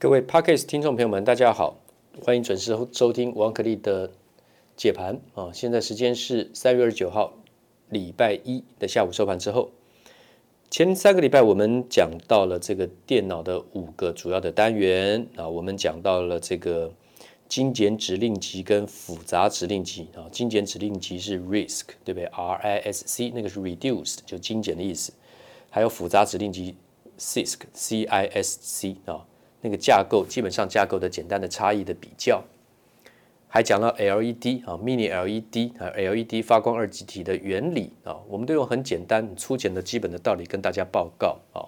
各位 Podcast 听众朋友们，大家好，欢迎准时收听王可立的解盘啊！现在时间是三月二十九号，礼拜一的下午收盘之后。前三个礼拜我们讲到了这个电脑的五个主要的单元啊，我们讲到了这个精简指令集跟复杂指令集啊。精简指令集是 RISC 对不对？R I S C 那个是 reduced 就精简的意思，还有复杂指令集 CISC C I S C 啊。那个架构基本上架构的简单的差异的比较，还讲到 LED 啊，Mini LED 啊，LED 发光二极体的原理啊，我们都用很简单、粗浅的基本的道理跟大家报告啊。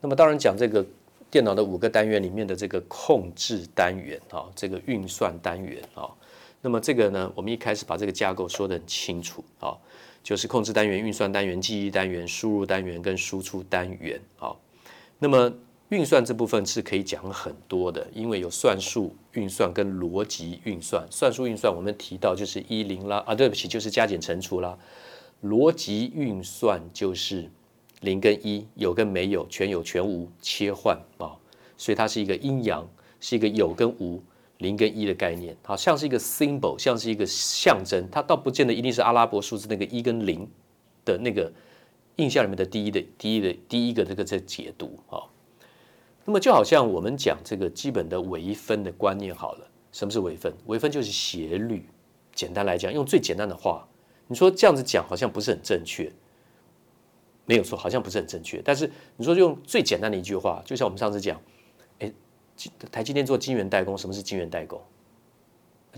那么当然讲这个电脑的五个单元里面的这个控制单元啊，这个运算单元啊，那么这个呢，我们一开始把这个架构说得很清楚啊，就是控制单元、运算单元、记忆单元、输入单元跟输出单元啊，那么。运算这部分是可以讲很多的，因为有算术运算跟逻辑运算。算术运算我们提到就是一零啦，啊，对不起，就是加减乘除啦。逻辑运算就是零跟一，有跟没有，全有全无，切换啊，所以它是一个阴阳，是一个有跟无，零跟一的概念，好像是一个 symbol，像是一个象征，它倒不见得一定是阿拉伯数字那个一跟零的那个印象里面的第一的第一的第一个这个在解读啊。那么就好像我们讲这个基本的微分的观念好了，什么是微分？微分就是斜率。简单来讲，用最简单的话，你说这样子讲好像不是很正确，没有错，好像不是很正确。但是你说用最简单的一句话，就像我们上次讲，哎，台积电做晶圆代工，什么是晶圆代工？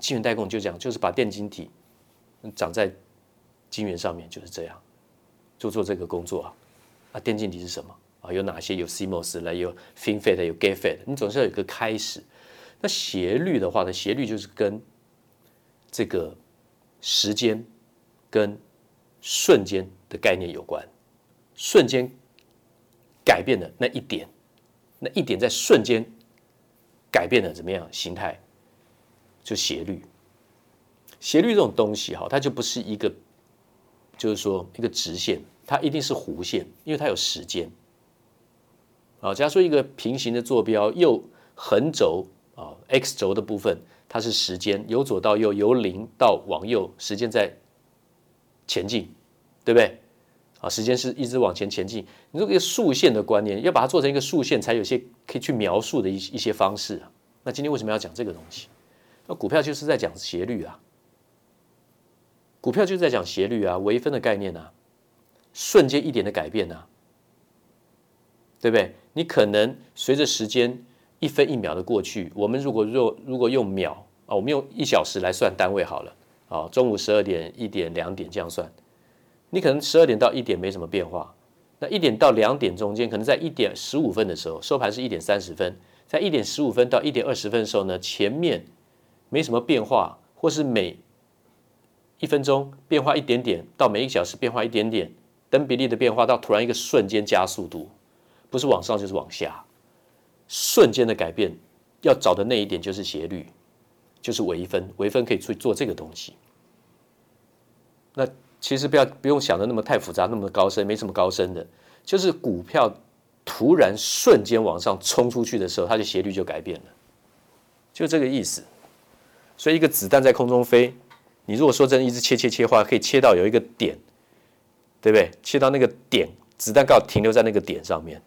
晶圆代工就讲就是把电晶体长在晶圆上面，就是这样，就做这个工作啊。啊，电晶体是什么？有哪些？有 CMOS 来，有 FinFET，有 GATFET，你总是要有一个开始。那斜率的话呢？斜率就是跟这个时间跟瞬间的概念有关。瞬间改变的那一点，那一点在瞬间改变的怎么样形态？就斜率。斜率这种东西哈，它就不是一个，就是说一个直线，它一定是弧线，因为它有时间。啊，假如说一个平行的坐标，右横轴啊，x 轴的部分，它是时间，由左到右，由零到往右，时间在前进，对不对？啊，时间是一直往前前进。你这个竖线的观念，要把它做成一个竖线，才有些可以去描述的一一些方式啊。那今天为什么要讲这个东西？那股票就是在讲斜率啊，股票就是在讲斜率啊，微分的概念啊，瞬间一点的改变啊。对不对？你可能随着时间一分一秒的过去，我们如果若如果用秒啊，我们用一小时来算单位好了啊，中午十二点、一点、两点这样算，你可能十二点到一点没什么变化，那一点到两点中间，可能在一点十五分的时候，收盘是一点三十分，在一点十五分到一点二十分的时候呢，前面没什么变化，或是每一分钟变化一点点，到每一小时变化一点点，等比例的变化到突然一个瞬间加速度。不是往上就是往下，瞬间的改变，要找的那一点就是斜率，就是微分，微分可以去做这个东西。那其实不要不用想的那么太复杂，那么高深，没什么高深的，就是股票突然瞬间往上冲出去的时候，它的斜率就改变了，就这个意思。所以一个子弹在空中飞，你如果说真的一直切切切的话，可以切到有一个点，对不对？切到那个点，子弹刚好停留在那个点上面。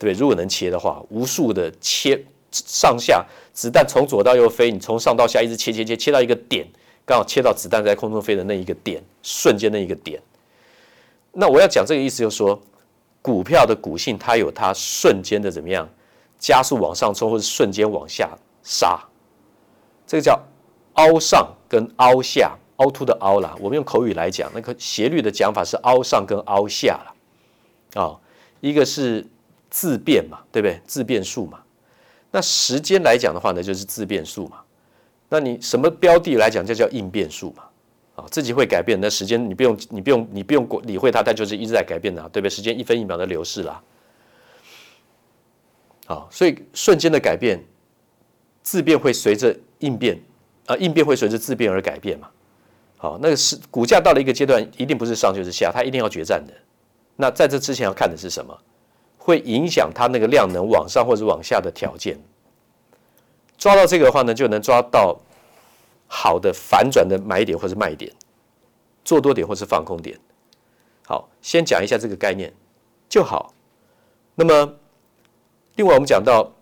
对，如果能切的话，无数的切上下子弹从左到右飞，你从上到下一直切切切，切到一个点，刚好切到子弹在空中飞的那一个点，瞬间那一个点。那我要讲这个意思，就是说，股票的股性它有它瞬间的怎么样加速往上冲，或者瞬间往下杀，这个叫凹上跟凹下，凹凸的凹啦。我们用口语来讲，那个斜率的讲法是凹上跟凹下了啊、一个是。自变嘛，对不对？自变数嘛。那时间来讲的话呢，就是自变数嘛。那你什么标的来讲，就叫应变数嘛。啊，自己会改变。那时间你不用，你不用，你不用理会它，它就是一直在改变的，对不对？时间一分一秒的流逝啦。好，所以瞬间的改变，自变会随着应变啊，应变会随着自变而改变嘛。好，那个是股价到了一个阶段，一定不是上就是下，它一定要决战的。那在这之前要看的是什么？会影响它那个量能往上或者往下的条件，抓到这个的话呢，就能抓到好的反转的买点或是卖点，做多点或是放空点。好，先讲一下这个概念就好。那么，另外我们讲到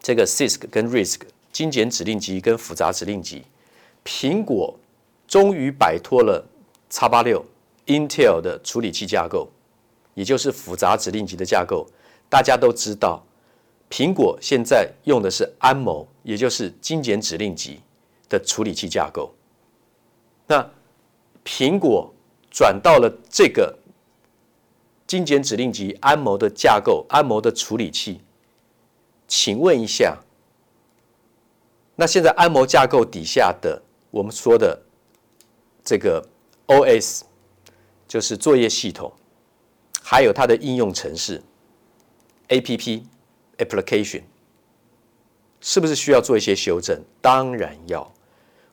这个 CISC 跟 RISC 精简指令集跟复杂指令集，苹果终于摆脱了 X86 Intel 的处理器架构，也就是复杂指令集的架构。大家都知道，苹果现在用的是安谋也就是精简指令集的处理器架构。那苹果转到了这个精简指令集安谋的架构安谋的处理器。请问一下，那现在安谋架构底下的我们说的这个 OS，就是作业系统，还有它的应用程式。A P P application 是不是需要做一些修正？当然要。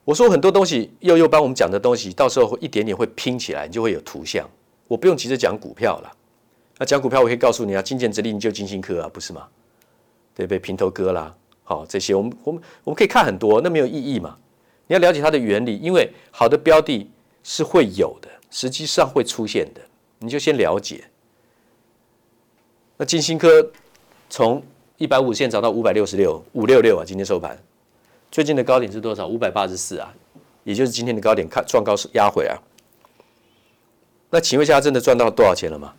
我说很多东西，又又帮我们讲的东西，到时候一点点会拼起来，你就会有图像。我不用急着讲股票了。那讲股票，我可以告诉你啊，精简指令就金星科啊，不是吗？对不对？平头哥啦，好，这些我们我们我们可以看很多，那没有意义嘛。你要了解它的原理，因为好的标的是会有的，实际上会出现的，你就先了解。那金星科从一百五线涨到五百六十六，五六六啊，今天收盘，最近的高点是多少？五百八十四啊，也就是今天的高点，看创高是压回啊。那请问一下，真的赚到多少钱了吗？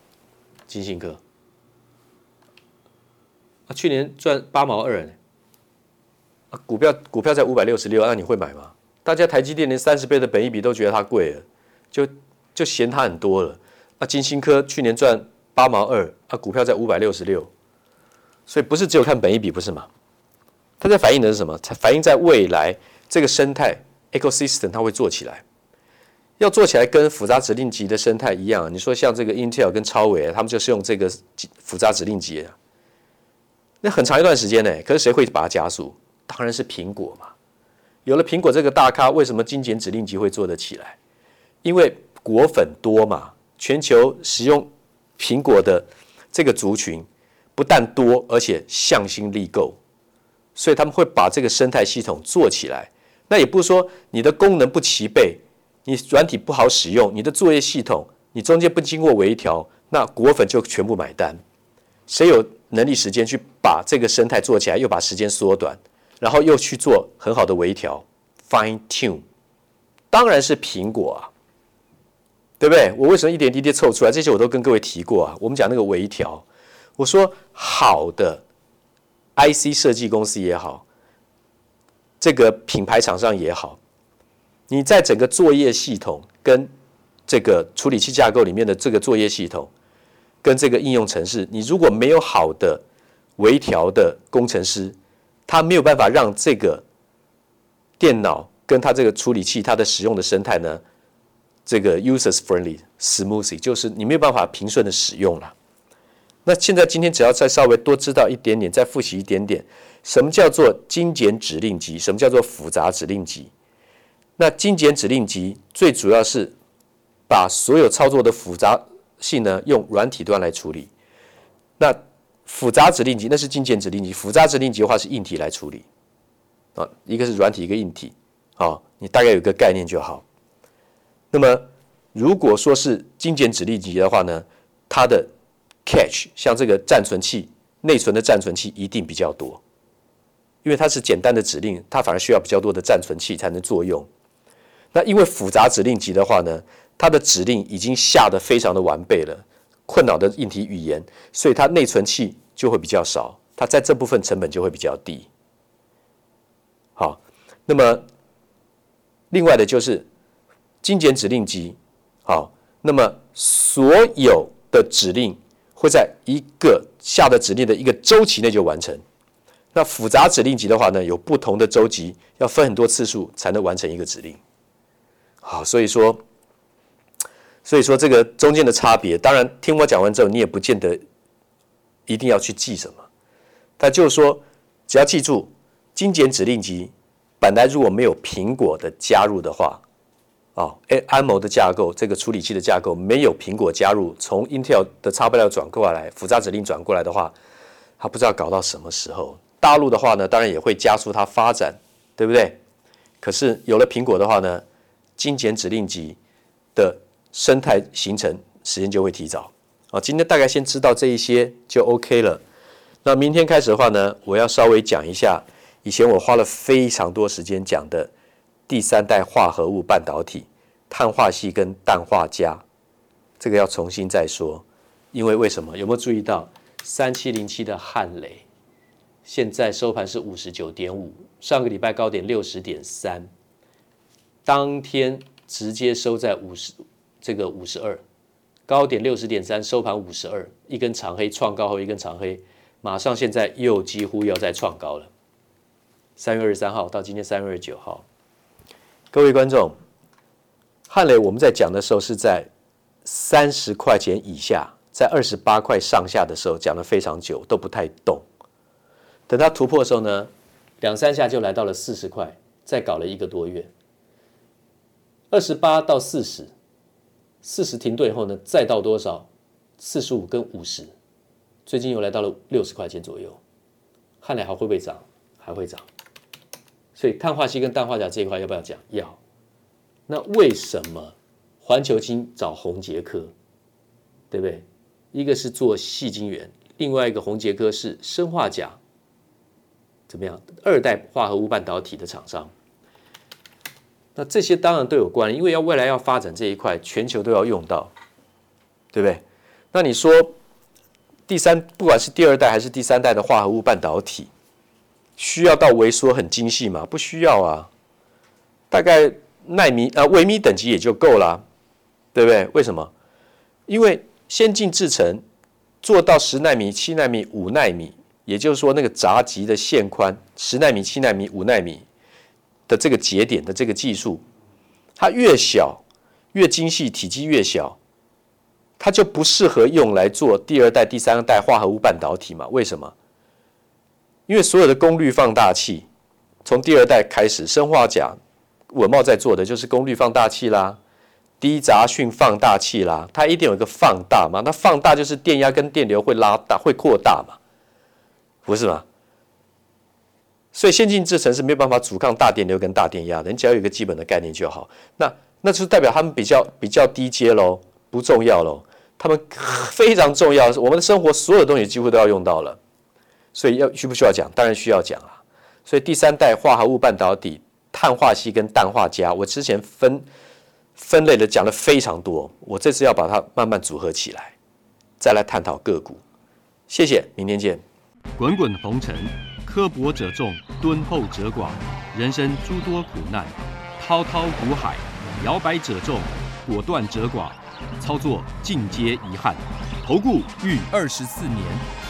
金星科啊，去年赚八毛二呢。啊，股票股票在五百六十六，那你会买吗？大家台积电连三十倍的本益比都觉得它贵了，就就嫌它很多了。啊，金星科去年赚。八毛二啊，股票在五百六十六，所以不是只有看本一比，不是吗？它在反映的是什么？它反映在未来这个生态 ecosystem 它会做起来，要做起来跟复杂指令集的生态一样。你说像这个 Intel 跟超伟，他们就是用这个复杂指令集啊，那很长一段时间呢。可是谁会把它加速？当然是苹果嘛。有了苹果这个大咖，为什么精简指令集会做得起来？因为果粉多嘛，全球使用。苹果的这个族群不但多，而且向心力够，所以他们会把这个生态系统做起来。那也不是说你的功能不齐备，你软体不好使用，你的作业系统你中间不经过微调，那果粉就全部买单。谁有能力时间去把这个生态做起来，又把时间缩短，然后又去做很好的微调 （fine tune）？当然是苹果啊。对不对？我为什么一点一滴凑出来？这些我都跟各位提过啊。我们讲那个微调，我说好的 IC 设计公司也好，这个品牌厂商也好，你在整个作业系统跟这个处理器架构里面的这个作业系统跟这个应用程式，你如果没有好的微调的工程师，他没有办法让这个电脑跟他这个处理器它的使用的生态呢，这个 user friendly smoothly 就是你没有办法平顺的使用了。那现在今天只要再稍微多知道一点点，再复习一点点，什么叫做精简指令集？什么叫做复杂指令集？那精简指令集最主要是把所有操作的复杂性呢用软体端来处理。那复杂指令集那是精简指令集，复杂指令集的话是硬体来处理。啊，一个是软体，一个硬体。啊，你大概有个概念就好。那么，如果说是精简指令集的话呢，它的 c a t c h 像这个暂存器内存的暂存器一定比较多，因为它是简单的指令，它反而需要比较多的暂存器才能作用。那因为复杂指令集的话呢，它的指令已经下得非常的完备了，困扰的硬体语言，所以它内存器就会比较少，它在这部分成本就会比较低。好，那么另外的就是。精简指令集，好，那么所有的指令会在一个下的指令的一个周期内就完成。那复杂指令集的话呢，有不同的周期，要分很多次数才能完成一个指令。好，所以说，所以说这个中间的差别，当然听我讲完之后，你也不见得一定要去记什么。但就是说，只要记住精简指令集，本来如果没有苹果的加入的话。啊，哎，ARM 的架构，这个处理器的架构没有苹果加入，从 Intel 的 X86 转过来，复杂指令转过来的话，它不知道搞到什么时候，大陆的话呢，当然也会加速它发展，对不对？可是有了苹果的话呢，精简指令集的生态形成时间就会提早。啊，今天大概先知道这一些就 OK 了。那明天开始的话呢，我要稍微讲一下以前我花了非常多时间讲的第三代化合物半导体，碳化矽跟氮化镓，这个要重新再说。因为为什么？有没有注意到三七零七的汉磊现在收盘是五十九点五，上个礼拜高点六十点三，当天直接收在五十这个五十二，高点六十点三，收盘五十二，一根长黑创高后一根长黑，马上现在又几乎要再创高了。三月二十三号到今天三月二十九号，各位观众，汉磊我们在讲的时候是在三十块钱以下。在二十八块上下的时候讲了非常久，都不太动。等它突破的时候呢，两三下就来到了四十块，再搞了一个多月。二十八到四十，四十停顿以后呢，再到多少？四十五跟五十，最近又来到了六十块钱左右。汉磊还会不会涨？还会涨。所以碳化矽跟氮化镓这一块要不要讲？要。那为什么环球晶找宏杰科？对不对？一个是做细晶圆，另外一个宏杰科是生化钾，怎么样？二代化合物半导体的厂商，那这些当然都有关，因为要未来要发展这一块，全球都要用到，对不对？那你说第三，不管是第二代还是第三代的化合物半导体，需要到微缩很精细吗？不需要啊，大概奈米啊微米等级也就够了，对不对？为什么？因为先进制程做到十纳米、七纳米、五纳米，也就是说，那个闸极的线宽十纳米、七纳米、五纳米的这个节点的这个技术，它越小越精细，体积越小，它就不适合用来做第二代、第三代化合物半导体嘛？为什么？因为所有的功率放大器从第二代开始，砷化镓、稳茂在做的就是功率放大器啦。低杂讯放大器啦，它一定有一个放大嘛？那放大就是电压跟电流会拉大，会扩大嘛？不是吗？所以先进制程是没有办法阻抗大电流跟大电压的，你只要有一个基本的概念就好。那那就是代表他们比较比较低阶喽，不重要喽。他们非常重要，我们的生活所有东西几乎都要用到了，所以要需不需要讲？当然需要讲啊。所以第三代化合物半导体，碳化矽跟氮化镓，我之前分。分类的讲了非常多，我这次要把它慢慢组合起来，再来探讨个股。谢谢，明天见。滚滚红尘，刻薄者众，敦厚者寡；人生诸多苦难，滔滔苦海，摇摆者众，果断者寡。操作尽皆遗憾。投顾逾二十四年，